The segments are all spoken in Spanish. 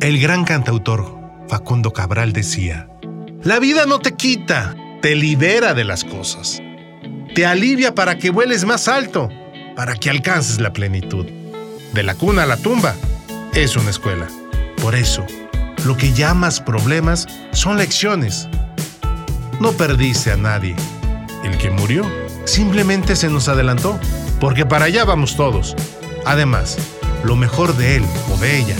El gran cantautor Facundo Cabral decía, La vida no te quita, te libera de las cosas. Te alivia para que vueles más alto, para que alcances la plenitud. De la cuna a la tumba es una escuela. Por eso, lo que llamas problemas son lecciones. No perdiste a nadie. El que murió simplemente se nos adelantó, porque para allá vamos todos. Además, lo mejor de él o de ella,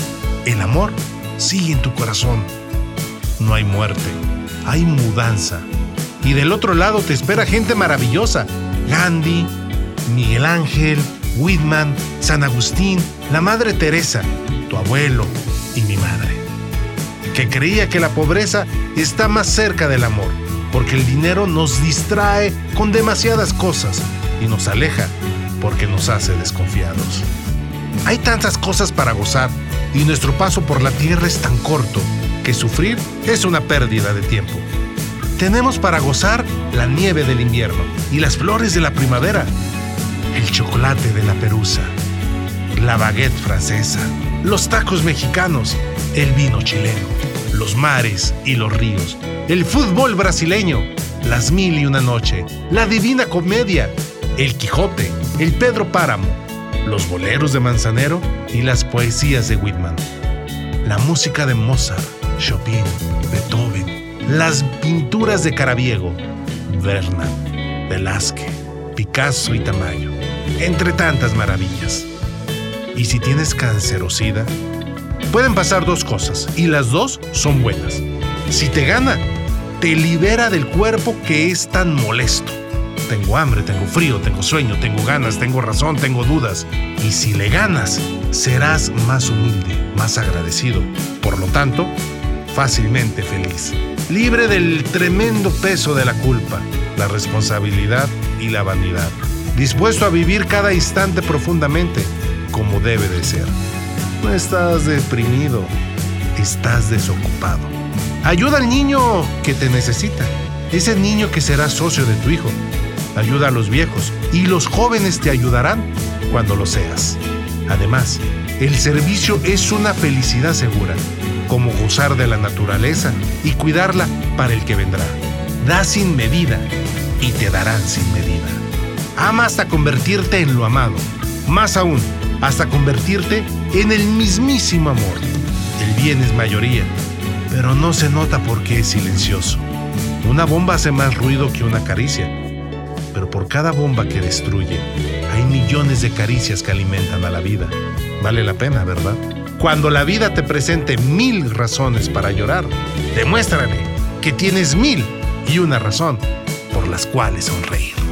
el amor, sigue en tu corazón. No hay muerte, hay mudanza. Y del otro lado te espera gente maravillosa. Gandhi, Miguel Ángel, Whitman, San Agustín, la Madre Teresa, tu abuelo y mi madre. Que creía que la pobreza está más cerca del amor, porque el dinero nos distrae con demasiadas cosas y nos aleja porque nos hace desconfiados. Hay tantas cosas para gozar y nuestro paso por la tierra es tan corto que sufrir es una pérdida de tiempo. Tenemos para gozar la nieve del invierno y las flores de la primavera, el chocolate de la perusa, la baguette francesa, los tacos mexicanos, el vino chileno, los mares y los ríos, el fútbol brasileño, las mil y una noche, la divina comedia, el Quijote, el Pedro Páramo, los boleros de Manzanero y las poesías de Whitman, la música de Mozart, Chopin, Beethoven, las pinturas de Carabiego, Bernard, Velázquez, Picasso y Tamayo, entre tantas maravillas. Y si tienes cáncer o sida, pueden pasar dos cosas y las dos son buenas. Si te gana, te libera del cuerpo que es tan molesto tengo hambre, tengo frío, tengo sueño, tengo ganas, tengo razón, tengo dudas. Y si le ganas, serás más humilde, más agradecido. Por lo tanto, fácilmente feliz. Libre del tremendo peso de la culpa, la responsabilidad y la vanidad. Dispuesto a vivir cada instante profundamente, como debe de ser. No estás deprimido, estás desocupado. Ayuda al niño que te necesita, ese niño que será socio de tu hijo ayuda a los viejos y los jóvenes te ayudarán cuando lo seas. Además, el servicio es una felicidad segura, como gozar de la naturaleza y cuidarla para el que vendrá. Da sin medida y te darán sin medida. Ama hasta convertirte en lo amado. Más aún, hasta convertirte en el mismísimo amor. El bien es mayoría, pero no se nota porque es silencioso. Una bomba hace más ruido que una caricia por cada bomba que destruye, hay millones de caricias que alimentan a la vida. Vale la pena, ¿verdad? Cuando la vida te presente mil razones para llorar, demuéstrale que tienes mil y una razón por las cuales sonreír.